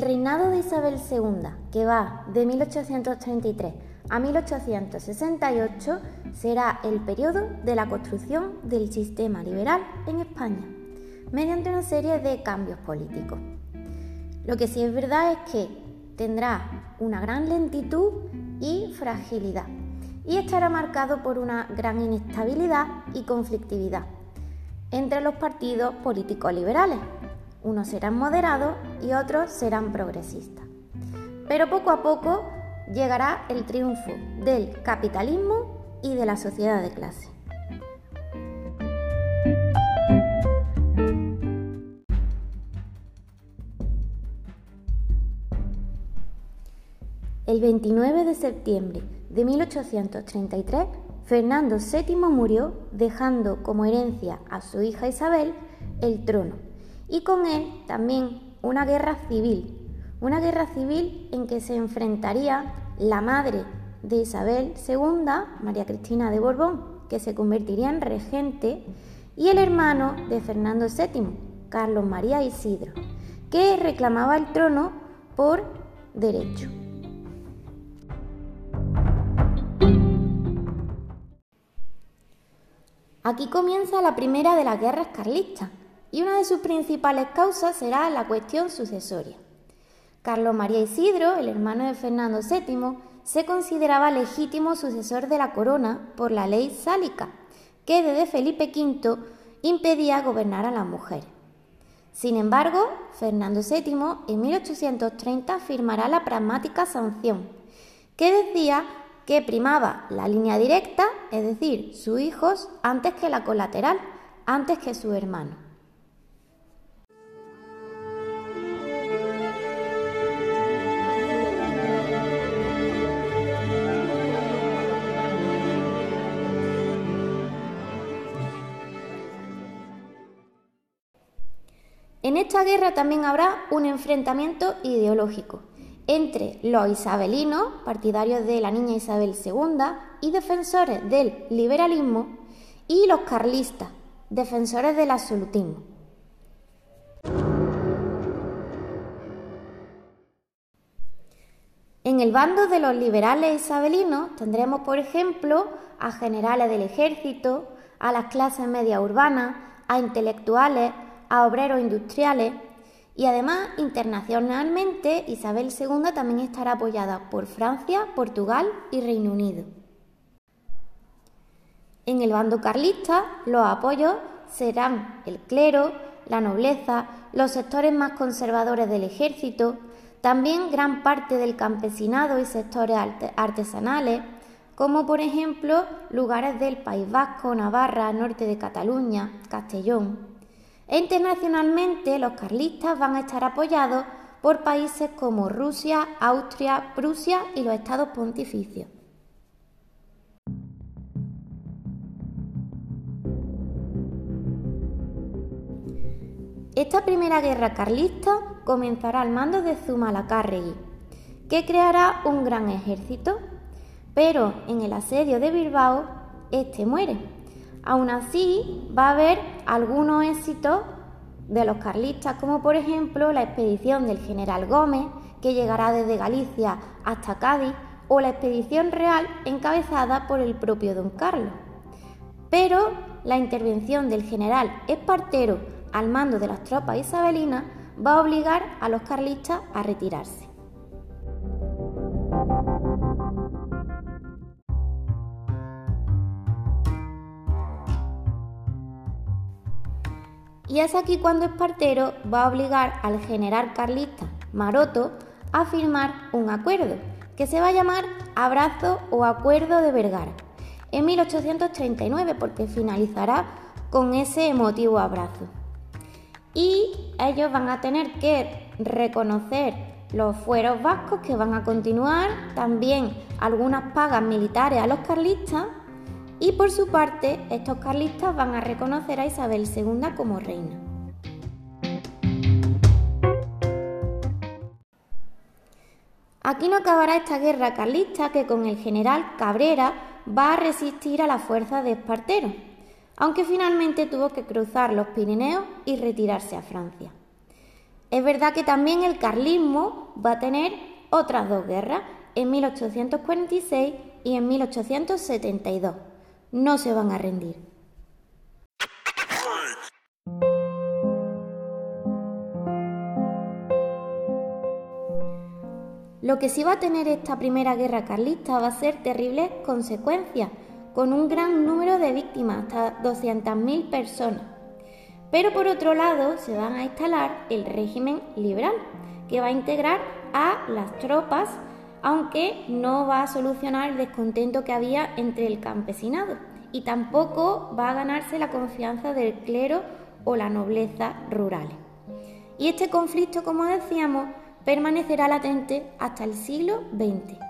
El reinado de Isabel II, que va de 1833 a 1868, será el periodo de la construcción del sistema liberal en España, mediante una serie de cambios políticos. Lo que sí es verdad es que tendrá una gran lentitud y fragilidad, y estará marcado por una gran inestabilidad y conflictividad entre los partidos políticos liberales. Unos serán moderados y otros serán progresistas. Pero poco a poco llegará el triunfo del capitalismo y de la sociedad de clase. El 29 de septiembre de 1833, Fernando VII murió dejando como herencia a su hija Isabel el trono y con él también una guerra civil, una guerra civil en que se enfrentaría la madre de Isabel II, María Cristina de Borbón, que se convertiría en regente, y el hermano de Fernando VII, Carlos María Isidro, que reclamaba el trono por derecho. Aquí comienza la primera de las guerras carlistas y una de sus principales causas será la cuestión sucesoria. Carlos María Isidro, el hermano de Fernando VII, se consideraba legítimo sucesor de la corona por la ley sálica, que desde Felipe V impedía gobernar a las mujeres. Sin embargo, Fernando VII en 1830 firmará la pragmática sanción, que decía que primaba la línea directa, es decir, sus hijos, antes que la colateral, antes que su hermano. En esta guerra también habrá un enfrentamiento ideológico entre los isabelinos, partidarios de la niña Isabel II y defensores del liberalismo, y los carlistas, defensores del absolutismo. En el bando de los liberales isabelinos tendremos, por ejemplo, a generales del ejército, a las clases media urbanas, a intelectuales, a obreros industriales, y además, internacionalmente, Isabel II también estará apoyada por Francia, Portugal y Reino Unido. En el bando carlista, los apoyos serán el clero, la nobleza, los sectores más conservadores del ejército, también gran parte del campesinado y sectores artesanales, como por ejemplo lugares del País Vasco, Navarra, norte de Cataluña, Castellón. E internacionalmente los carlistas van a estar apoyados por países como Rusia, Austria, Prusia y los estados pontificios. Esta primera guerra carlista comenzará al mando de Zumalacárregui, que creará un gran ejército, pero en el asedio de Bilbao este muere Aún así, va a haber algunos éxitos de los carlistas, como por ejemplo la expedición del general Gómez, que llegará desde Galicia hasta Cádiz, o la expedición real encabezada por el propio don Carlos. Pero la intervención del general Espartero al mando de las tropas isabelinas va a obligar a los carlistas a retirarse. Y es aquí cuando Espartero va a obligar al general carlista Maroto a firmar un acuerdo, que se va a llamar Abrazo o Acuerdo de Vergara, en 1839, porque finalizará con ese emotivo abrazo. Y ellos van a tener que reconocer los fueros vascos que van a continuar, también algunas pagas militares a los carlistas y por su parte estos carlistas van a reconocer a Isabel II como reina. Aquí no acabará esta guerra carlista que con el general Cabrera va a resistir a la fuerza de Espartero, aunque finalmente tuvo que cruzar los Pirineos y retirarse a Francia. Es verdad que también el carlismo va a tener otras dos guerras, en 1846 y en 1872. No se van a rendir. Lo que sí va a tener esta primera guerra carlista va a ser terribles consecuencias, con un gran número de víctimas, hasta 200.000 personas. Pero por otro lado, se van a instalar el régimen liberal, que va a integrar a las tropas, aunque no va a solucionar el descontento que había entre el campesinado y tampoco va a ganarse la confianza del clero o la nobleza rurales. Y este conflicto, como decíamos, permanecerá latente hasta el siglo XX.